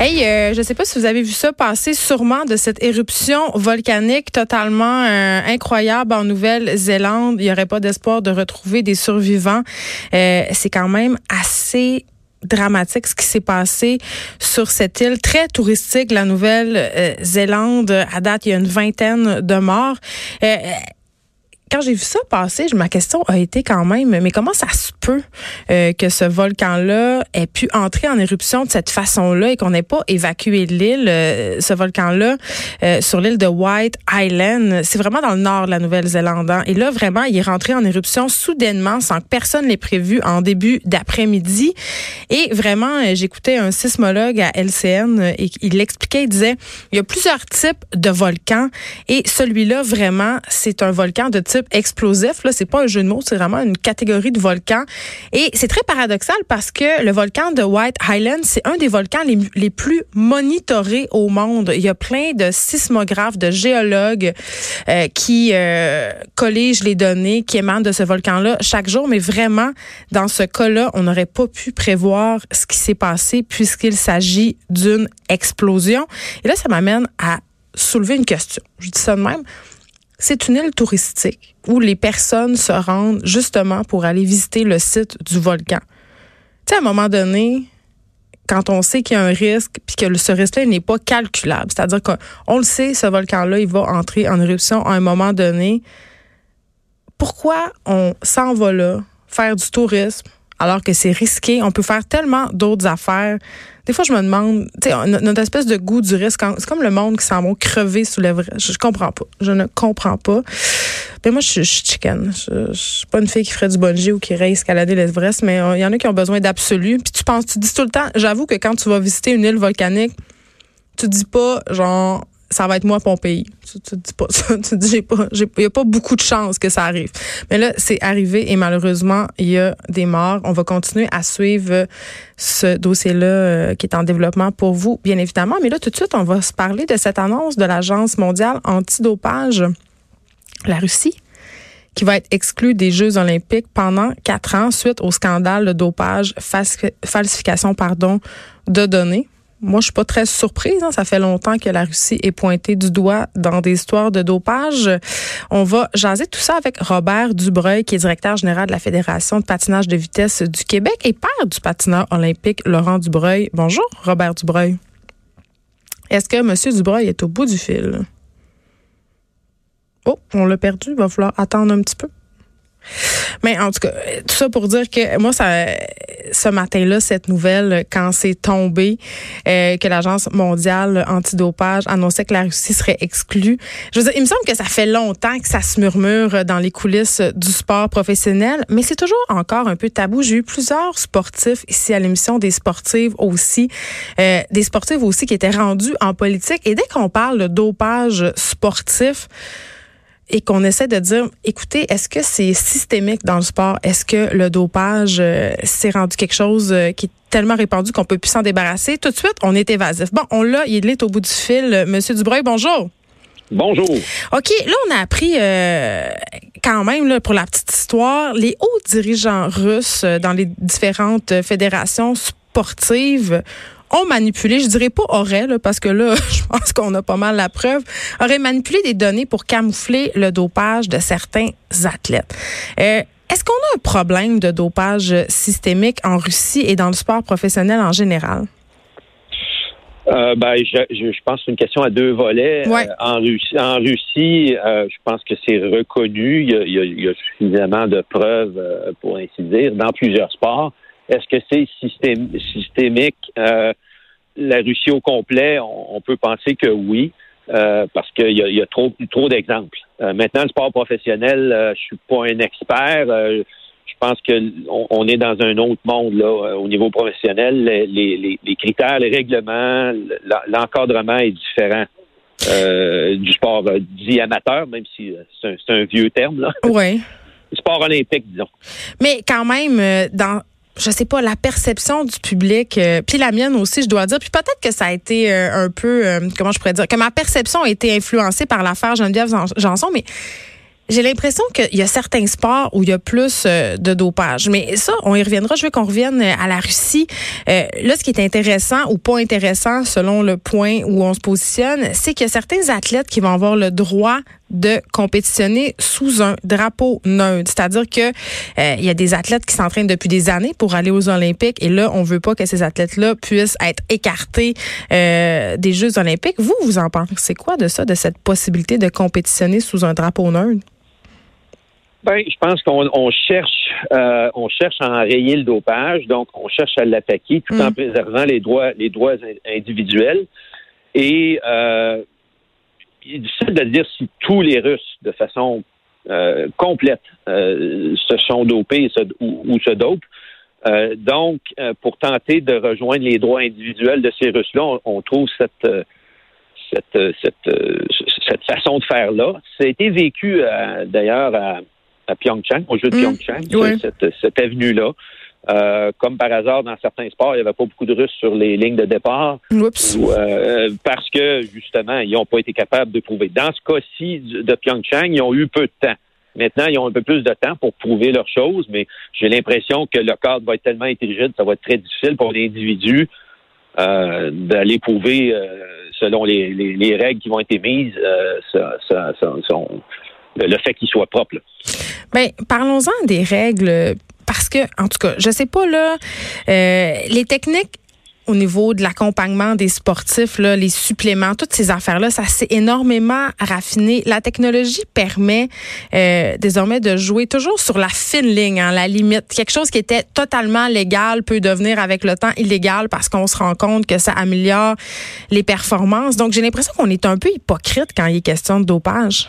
Hey, euh, je sais pas si vous avez vu ça passer, sûrement de cette éruption volcanique totalement euh, incroyable en Nouvelle-Zélande. Il n'y aurait pas d'espoir de retrouver des survivants. Euh, c'est quand même assez dramatique ce qui s'est passé sur cette île très touristique, la Nouvelle-Zélande. À date, il y a une vingtaine de morts quand j'ai vu ça passer, ma question a été quand même, mais comment ça se peut euh, que ce volcan-là ait pu entrer en éruption de cette façon-là et qu'on n'ait pas évacué l'île, euh, ce volcan-là, euh, sur l'île de White Island? C'est vraiment dans le nord de la Nouvelle-Zélande. Hein. Et là, vraiment, il est rentré en éruption soudainement, sans que personne l'ait prévu, en début d'après-midi. Et vraiment, j'écoutais un sismologue à LCN et il l'expliquait, il disait, il y a plusieurs types de volcans et celui-là, vraiment, c'est un volcan de type explosif. Là, c'est pas un jeu de mots, c'est vraiment une catégorie de volcans. Et c'est très paradoxal parce que le volcan de White Island, c'est un des volcans les, les, plus monitorés au monde. Il y a plein de sismographes, de géologues euh, qui euh, colligent les données qui émanent de ce volcan-là chaque jour. Mais vraiment, dans ce cas-là, on n'aurait pas pu prévoir ce qui s'est passé puisqu'il s'agit d'une explosion. Et là, ça m'amène à soulever une question. Je dis ça de même c'est une île touristique où les personnes se rendent justement pour aller visiter le site du volcan. Tu sais, à un moment donné, quand on sait qu'il y a un risque, puis que ce risque-là n'est pas calculable, c'est-à-dire qu'on le sait, ce volcan-là, il va entrer en éruption à un moment donné. Pourquoi on s'en va là, faire du tourisme, alors que c'est risqué? On peut faire tellement d'autres affaires. Des fois, je me demande, tu sais, notre espèce de goût du risque, c'est comme le monde qui s'en va crever sous l'Everest. Je, comprends pas. Je ne comprends pas. Mais moi, je, suis chicken. Je, suis pas une fille qui ferait du bungee ou qui irait escalader l'Everest, mais euh, il y en a qui ont besoin d'absolu. Puis tu penses, tu dis tout le temps, j'avoue que quand tu vas visiter une île volcanique, tu dis pas, genre, ça va être moi Pompéi. Tu, tu dis pas ça. Tu dis, j'ai pas, il y a pas beaucoup de chances que ça arrive. Mais là, c'est arrivé et malheureusement, il y a des morts. On va continuer à suivre ce dossier-là euh, qui est en développement pour vous, bien évidemment. Mais là, tout de suite, on va se parler de cette annonce de l'Agence mondiale antidopage, la Russie qui va être exclue des Jeux olympiques pendant quatre ans suite au scandale de dopage, falsification pardon, de données moi, je suis pas très surprise. Hein. Ça fait longtemps que la Russie est pointée du doigt dans des histoires de dopage. On va jaser tout ça avec Robert Dubreuil, qui est directeur général de la Fédération de patinage de vitesse du Québec et père du patineur olympique Laurent Dubreuil. Bonjour, Robert Dubreuil. Est-ce que M. Dubreuil est au bout du fil? Oh, on l'a perdu. Il va falloir attendre un petit peu. Mais en tout cas, tout ça pour dire que moi, ça, ce matin-là, cette nouvelle, quand c'est tombé, euh, que l'Agence mondiale antidopage annonçait que la Russie serait exclue, je veux dire, il me semble que ça fait longtemps que ça se murmure dans les coulisses du sport professionnel, mais c'est toujours encore un peu tabou. J'ai eu plusieurs sportifs ici à l'émission, des sportives aussi, euh, des sportifs aussi qui étaient rendus en politique. Et dès qu'on parle de dopage sportif, et qu'on essaie de dire, écoutez, est-ce que c'est systémique dans le sport? Est-ce que le dopage euh, s'est rendu quelque chose euh, qui est tellement répandu qu'on peut plus s'en débarrasser? Tout de suite, on est évasif. Bon, on l'a, il est au bout du fil. Monsieur Dubreuil, bonjour. Bonjour. OK, là, on a appris euh, quand même, là, pour la petite histoire, les hauts dirigeants russes dans les différentes fédérations sportives ont manipulé, je dirais pas aurait, parce que là, je pense qu'on a pas mal la preuve, auraient manipulé des données pour camoufler le dopage de certains athlètes. Euh, est-ce qu'on a un problème de dopage systémique en Russie et dans le sport professionnel en général? Euh, ben, je, je, pense que c'est une question à deux volets. Ouais. Euh, en Russie, en Russie euh, je pense que c'est reconnu. Il y, a, il, y suffisamment de preuves, pour ainsi dire, dans plusieurs sports. Est-ce que c'est systémique? Euh, la Russie au complet, on, peut penser que oui, euh, parce qu'il y a, y a, trop, trop d'exemples. Euh, maintenant, le sport professionnel, je suis pas un expert. Je pense que on, est dans un autre monde là au niveau professionnel. Les, les, les critères, les règlements, l'encadrement est différent. du sport dit amateur, même si c'est un, un, vieux terme là. Oui. Sport olympique, disons. Mais quand même, dans je sais pas, la perception du public, euh, puis la mienne aussi, je dois dire. Puis peut-être que ça a été euh, un peu, euh, comment je pourrais dire, que ma perception a été influencée par l'affaire Geneviève Janson, mais j'ai l'impression qu'il y a certains sports où il y a plus euh, de dopage. Mais ça, on y reviendra. Je veux qu'on revienne à la Russie. Euh, là, ce qui est intéressant ou pas intéressant, selon le point où on se positionne, c'est qu'il y a certains athlètes qui vont avoir le droit de compétitionner sous un drapeau neutre. C'est-à-dire que euh, il y a des athlètes qui s'entraînent depuis des années pour aller aux Olympiques et là, on veut pas que ces athlètes-là puissent être écartés des Jeux olympiques. Vous, vous en pensez quoi de ça, de cette possibilité de compétitionner sous un drapeau neutre? Ben, je pense qu'on cherche, euh, on cherche à enrayer le dopage, donc on cherche à l'attaquer tout en mm. préservant les droits, les droits individuels. Et euh, il est difficile de dire si tous les Russes, de façon euh, complète, euh, se sont dopés ou, se dopent. donc, pour tenter de rejoindre les droits individuels de ces Russes-là, on, trouve cette cette, cette, cette façon de faire là. Ça a été vécu d'ailleurs à à Pyeongchang, au jeu de mmh. Pyeongchang, cette, cette avenue-là. Euh, comme par hasard, dans certains sports, il n'y avait pas beaucoup de Russes sur les lignes de départ. Euh, parce que, justement, ils n'ont pas été capables de prouver. Dans ce cas-ci de Pyeongchang, ils ont eu peu de temps. Maintenant, ils ont un peu plus de temps pour prouver leurs choses, mais j'ai l'impression que le cadre va être tellement rigide, ça va être très difficile pour l'individu euh, d'aller prouver selon les, les, règles qui vont être émises ça, ça, le fait qu'ils soient propres. Ben, parlons-en des règles, parce que, en tout cas, je sais pas là, euh, les techniques au niveau de l'accompagnement des sportifs, là, les suppléments, toutes ces affaires-là, ça s'est énormément raffiné. La technologie permet euh, désormais de jouer toujours sur la fine ligne, hein, la limite. Quelque chose qui était totalement légal peut devenir avec le temps illégal parce qu'on se rend compte que ça améliore les performances. Donc j'ai l'impression qu'on est un peu hypocrite quand il est question de dopage.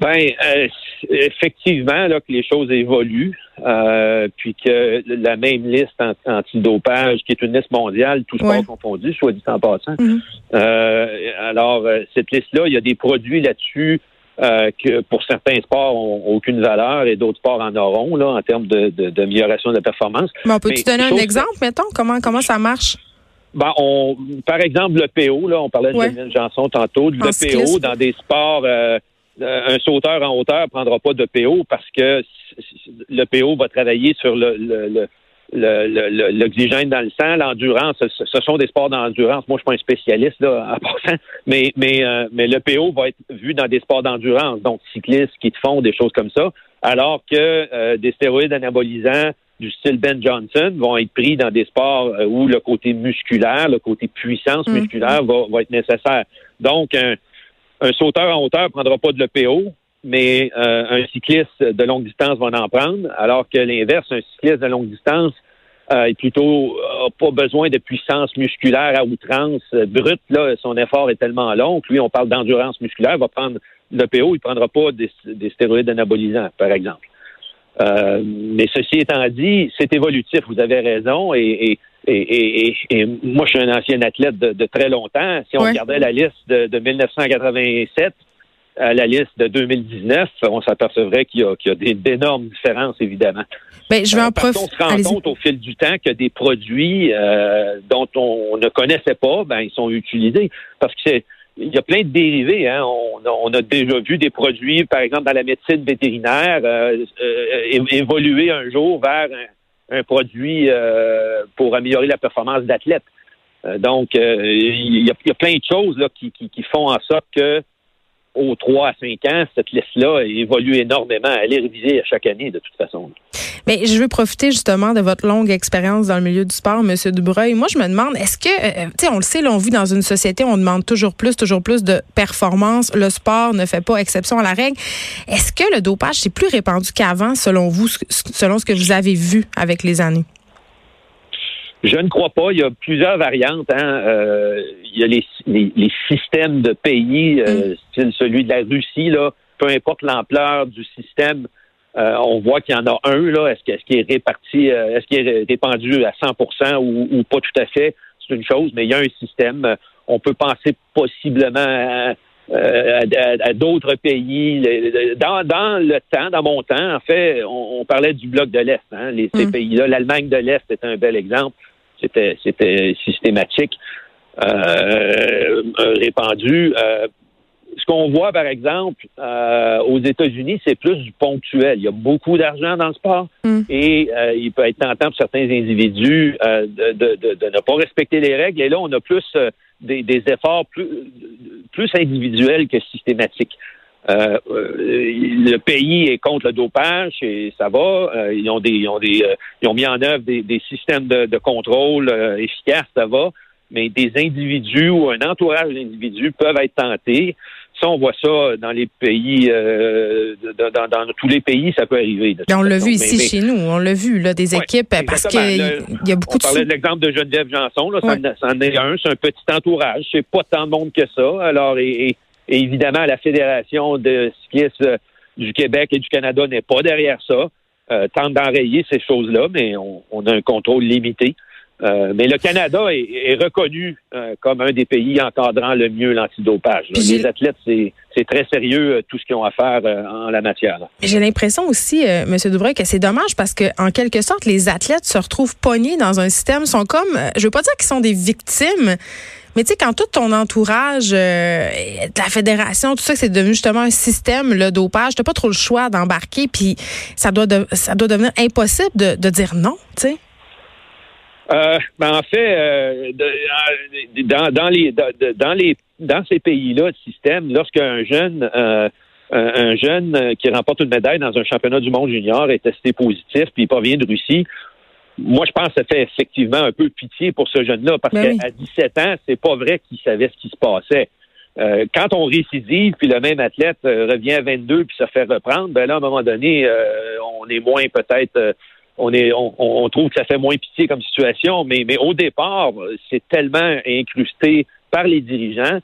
Ben, euh, effectivement, là, que les choses évoluent, euh, puis que la même liste anti-dopage, qui est une liste mondiale, tout sport confondu, soit dit en passant. Mm-hmm. euh, alors, euh, cette liste-là, il y a des produits là-dessus euh, que pour certains sports ont aucune valeur et d'autres sports en auront, là, en termes d'amélioration de, de, de, performance. Mais on peut-tu donner un exemple, mettons, comment, comment ça marche? Ben, on, par exemple, le PO, là, on parlait de Janine Janson tantôt, le PO dans des sports euh, un sauteur en hauteur prendra pas de PO parce que le PO va travailler sur le, l'oxygène dans le sang, l'endurance, ce, sont des sports d'endurance. Moi, je suis pas un spécialiste là, en passant, mais mais euh, mais le PO va être vu dans des sports d'endurance, donc cyclistes qui te font des choses comme ça, alors que euh, des stéroïdes anabolisants du style Ben Johnson vont être pris dans des sports où le côté musculaire, le côté puissance mmh. musculaire va, va être nécessaire. Donc un, un sauteur en hauteur ne prendra pas de l'EPO, mais euh, un cycliste de longue distance va en prendre, alors que l'inverse, un cycliste de longue distance euh, est plutôt pas besoin de puissance musculaire à outrance euh, brute. Là, son effort est tellement long que lui, on parle d'endurance musculaire, va prendre l'EPO, il prendra pas des, stéroïdes anabolisants, par exemple. Mais ceci étant dit, c'est évolutif, vous avez raison, et et, moi, je suis un ancien athlète de, très longtemps. Si on regardait la liste de, 1987 à la liste de 2019, on s'apercevrait qu'il y a, d'énormes différences, évidemment. Ben, je vais en euh, on se rend compte au fil du temps que des produits euh, dont on ne connaissait pas, ben, ils sont utilisés. Parce que c'est il y a plein de dérivés. Hein. On, a déjà vu des produits, par exemple, dans la médecine vétérinaire, euh, évoluer un jour vers un produit euh, pour améliorer la performance d'athlètes. Euh, donc, euh, il y, a plein de choses qui, font en sorte que aux 3 à 5 ans, cette liste-là évolue énormément. Elle est révisée à chaque année, de toute façon. Mais je veux profiter justement de votre longue expérience dans le milieu du sport, M. Dubreuil. Moi, je me demande, est-ce que, euh, tu sais, on le sait, là, on vit dans une société où on demande toujours plus, toujours plus de performance. Le sport ne fait pas exception à la règle. Est-ce que le dopage c'est plus répandu qu'avant, selon vous, selon ce que vous avez vu avec les années? Je ne crois pas. Il y a plusieurs variantes. Hein. Euh, il y a les, les, systèmes de pays, euh, mm. celui de la Russie, là, peu importe l'ampleur du système, euh, on voit qu'il y en a un, là. Est-ce qu'il est, réparti, euh, est-ce qu'il est répandu à 100 ou, ou, pas tout à fait? C'est une chose, mais il y a un système. On peut penser possiblement à, à, d'autres pays. Dans, dans, le temps, dans mon temps, en fait, on, parlait du bloc de l'Est. Hein, les, ces mm. pays-là. L'Allemagne de l'Est est un bel exemple. C'était, c'était systématique, euh, répandu. Ce qu'on voit, par exemple, euh, aux États-Unis, c'est plus du ponctuel. Il y a beaucoup d'argent dans le sport Mm. et euh, il peut être tentant pour certains individus euh, de, de- de- de ne pas respecter les règles. Et là, on a plus des, des efforts plus, plus individuels que systématiques. Euh, euh, le pays est contre le dopage et ça va. Euh, ils ont des, ils ont des, ils ont mis en œuvre des, des systèmes de, de contrôle efficaces, ça va. Mais des individus ou un entourage d'individus peuvent être tentés. Ça, on voit ça dans les pays, euh, dans, tous les pays, ça peut arriver. on l'a vu ici mais- chez nous. On l'a vu, là, des Ouais, équipes, parce qu'il y a beaucoup On de parlait sous. de l'exemple de Geneviève Janson, là, Ouais. c'en, c'en est un, c'est un petit entourage, c'est pas tant de monde que ça. Alors, et, et- et évidemment, la Fédération de cyclisme euh, du Québec et du Canada n'est pas derrière ça, euh, tente d'enrayer ces choses-là, mais on, on a un contrôle limité. Euh, mais le Canada est, est reconnu euh, comme un des pays encadrant le mieux l'antidopage. Les athlètes, c'est, c'est très sérieux euh, tout ce qu'ils ont à faire en la matière. J'ai l'impression aussi, M. Dubreuil, que c'est dommage parce que, en quelque sorte, les athlètes se retrouvent pognés dans un système, sont comme, je veux pas dire qu'ils sont des victimes, mais tu sais, quand tout ton entourage, euh, de la fédération, tout ça, c'est devenu justement un système, le dopage, t'as pas trop le choix d'embarquer, puis ça doit, de- ça doit devenir impossible de, de dire non, tu sais. Euh, ben en fait, euh, de- euh, dans, dans les dans, de- dans les dans ces pays-là, le système, lorsqu'un jeune euh, un, un jeune euh, qui remporte une médaille dans un championnat du monde junior est testé positif puis il provient de Russie, moi je pense que ça fait effectivement un peu pitié pour ce jeune-là parce Ben oui. qu'à 17 ans, c'est pas vrai qu'il savait ce qui se passait. Euh, quand on récidive, puis le même athlète euh, revient à 22 puis se fait reprendre, ben là, à un moment donné, euh, on est moins peut-être euh, on trouve que ça fait moins pitié comme situation, mais, au départ, c'est tellement incrusté par les dirigeants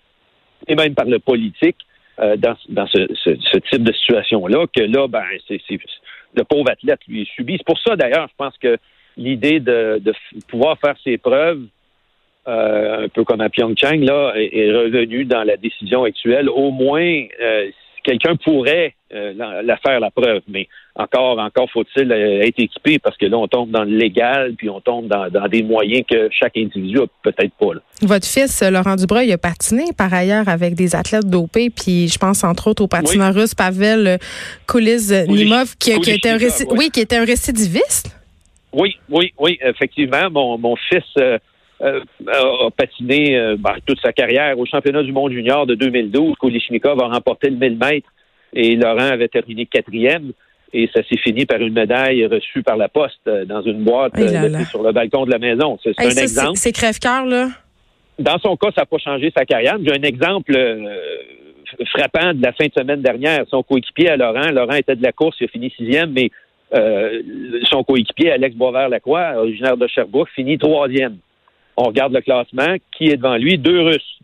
et même par le politique euh, dans, ce, type de situation-là que là, ben, c'est, le pauvre athlète lui est subi. C'est pour ça d'ailleurs, je pense que l'idée de, pouvoir faire ses preuves, euh, un peu comme à Pyeongchang, là, est, est revenue dans la décision actuelle. Au moins, euh, quelqu'un pourrait euh, la, la faire la preuve, mais encore, encore faut-il euh, être équipé parce que là, on tombe dans le légal, puis on tombe dans, dans des moyens que chaque individu a peut-être pas. là. Votre fils, euh, Laurent Dubreuil, il a patiné par ailleurs avec des athlètes dopés, puis je pense entre autres au patineur russe Pavel euh, Kuliz-Nimov, qui, était un réci- oui. oui, qui était un récidiviste. Oui, oui, oui, effectivement. Mon, mon fils euh, euh, a patiné euh, ben, toute sa carrière au championnat du monde junior de 2012. Kolishnikov a remporté le 1000 mètres et Laurent avait terminé quatrième. Et ça s'est fini par une médaille reçue par la poste euh, dans une boîte là euh, là. laissée sur le balcon de la maison. C'est Hey, un ça, exemple. c'est- crève-cœur, là? Dans son cas, ça n'a pas changé sa carrière. J'ai un exemple euh, frappant de la fin de semaine dernière. Son coéquipier à Laurent, Laurent était de la course, il a fini sixième, mais euh, son coéquipier, Alex Boisvert-Lacroix, originaire de Sherbrooke, finit troisième. On regarde le classement. Qui est devant lui? Deux Russes.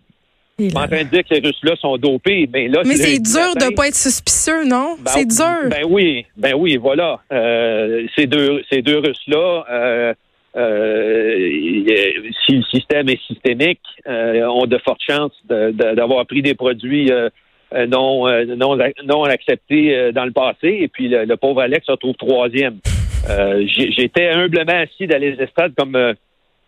Je suis en train de dire que ces Russes-là sont dopés, mais là... Mais c'est dur de ne pas être suspicieux, non? ben, c'est dur. Ben oui, ben oui, voilà. Euh, ces deux, ces deux Russes-là, euh, euh, si le système est systémique, euh, ont de fortes chances de- de- d'avoir pris des produits euh, non, non, non acceptés dans le passé. Et puis le, le pauvre Alex se retrouve troisième. J'étais humblement assis dans les estrades comme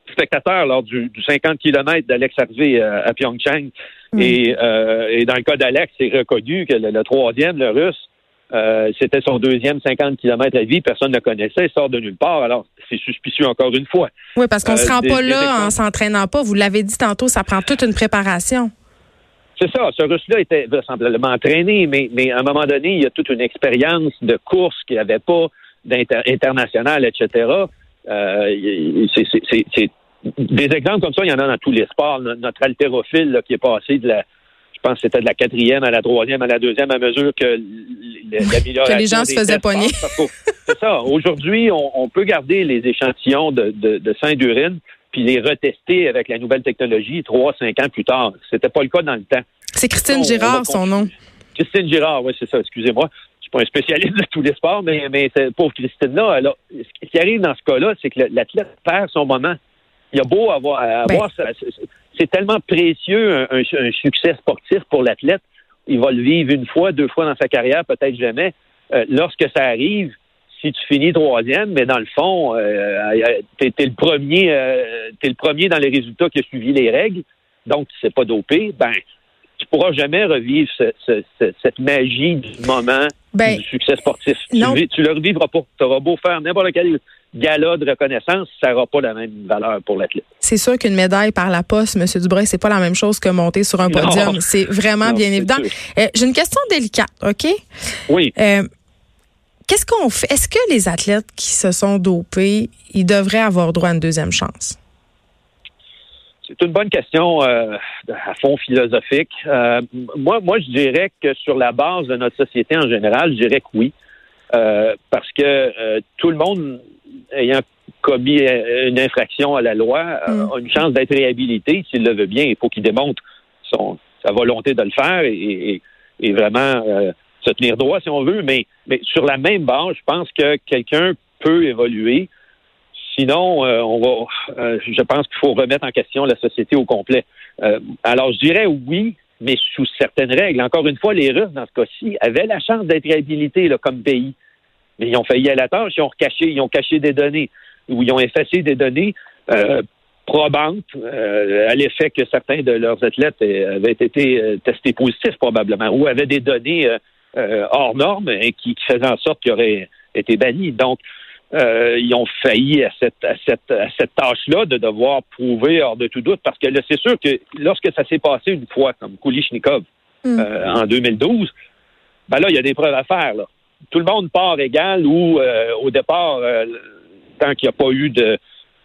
euh, spectateur lors du, du 50 km d'Alex Harvey euh, à Pyeongchang. Mm. Et, euh, et dans le cas d'Alex, c'est reconnu que le, le troisième, le russe, euh, c'était son deuxième 50 km à vie. Personne ne le connaissait. Il sort de nulle part. Alors, c'est suspicieux encore une fois. Oui, parce qu'on euh, se rend des- pas là en s'entraînant pas. Vous l'avez dit tantôt, ça prend toute une préparation. C'est ça. Ce russe-là était vraisemblablement entraîné, mais, mais à un moment donné, il y a toute une expérience de course qu'il n'y avait pas d'international, etc. Euh, c'est- des exemples comme ça, il y en a dans tous les sports. No- Notre haltérophile là, qui est passé de la, je pense que c'était de la quatrième à la troisième à la deuxième à mesure que l'amélioration Que les gens se faisaient pogner. C'est ça. Aujourd'hui, on, on peut garder les échantillons de, de, de sang d'urine puis les retester avec la nouvelle technologie trois, cinq ans plus tard. C'était pas le cas dans le temps. C'est Christine On- Girard, son nom. Christine Girard, oui, c'est ça, excusez-moi. Pas un spécialiste de tous les sports, mais, mais pauvre Christine-là, ce qui arrive dans ce cas-là, c'est que l'athlète perd son moment. Il a beau avoir, avoir Ben. ça- c'est- tellement précieux un, un- un succès sportif pour l'athlète. Il va le vivre une fois, deux fois dans sa carrière, peut-être jamais. Euh, lorsque ça arrive, si tu finis troisième, mais dans le fond, euh, t'es es le premier, euh, t'es le premier dans les résultats qui a suivi les règles, donc tu sais pas dopé, ben tu pourras jamais revivre cette magie du moment ben, du succès sportif. Tu, tu le revivras pas. Tu auras beau faire n'importe quel gala de reconnaissance, ça n'aura pas la même valeur pour l'athlète. C'est sûr qu'une médaille par la poste, M. Dubreuil, c'est pas la même chose que monter sur un podium. C'est vraiment bien évident. Euh, j'ai une question délicate, OK? Oui. Euh, qu'est-ce qu'on fait? Est-ce que les athlètes qui se sont dopés, ils devraient avoir droit à une deuxième chance? C'est une bonne question euh, à fond philosophique. moi, moi, je dirais que sur la base de notre société en général, je dirais que oui. parce que tout le monde ayant commis une infraction à la loi mm. a une chance d'être réhabilité s'il le veut bien. Il faut qu'il démontre son, sa volonté de le faire et, vraiment euh, se tenir droit si on veut. Mais, mais sur la même base, je pense que quelqu'un peut évoluer. Sinon, euh, on va. Euh, je pense qu'il faut remettre en question la société au complet. alors, je dirais oui, mais sous certaines règles. Encore une fois, les Russes, dans ce cas-ci, avaient la chance d'être réhabilités là, comme pays mais ils ont failli à la tâche, ils ont caché, ils ont caché des données ou ils ont effacé des données euh, probantes euh, à l'effet que certains de leurs athlètes avaient été euh, testés positifs probablement ou avaient des données hors normes et qui, faisaient en sorte qu'ils auraient été bannis. Donc, ils ont failli à cette, à cette, à cette tâche-là de devoir prouver hors de tout doute, parce que c'est sûr que lorsque ça s'est passé une fois, comme Kulishnikov mm. en 2012, ben là, il y a des preuves à faire. Là tout le monde part égal ou euh, au départ, euh, tant qu'il n'y a pas eu de,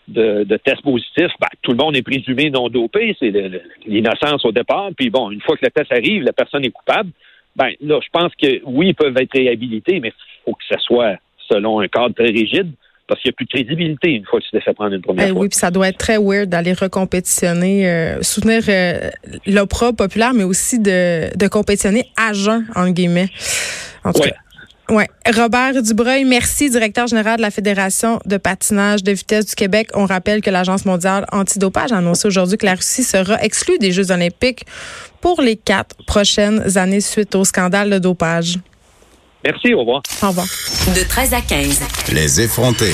de, test positif, ben, tout le monde est présumé non dopé, c'est l'innocence au départ. Puis bon, une fois que le test arrive, la personne est coupable. Ben là, je pense que oui, ils peuvent être réhabilités, mais il faut que ça soit selon un cadre très rigide parce qu'il n'y a plus de crédibilité une fois que tu t'es fait prendre une première eh fois. Oui, puis ça doit être très weird d'aller recompétitionner, euh, soutenir l'opera populaire, mais aussi de, de compétitionner à jeun, en guillemets. En tout cas, Ouais. Robert Dubreuil, merci, directeur général de la Fédération de patinage de vitesse du Québec. On rappelle que l'Agence mondiale antidopage a annoncé aujourd'hui que la Russie sera exclue des Jeux olympiques pour les quatre prochaines années suite au scandale de dopage. Merci, au revoir. Au revoir. De 13 à 15. Les effrontés.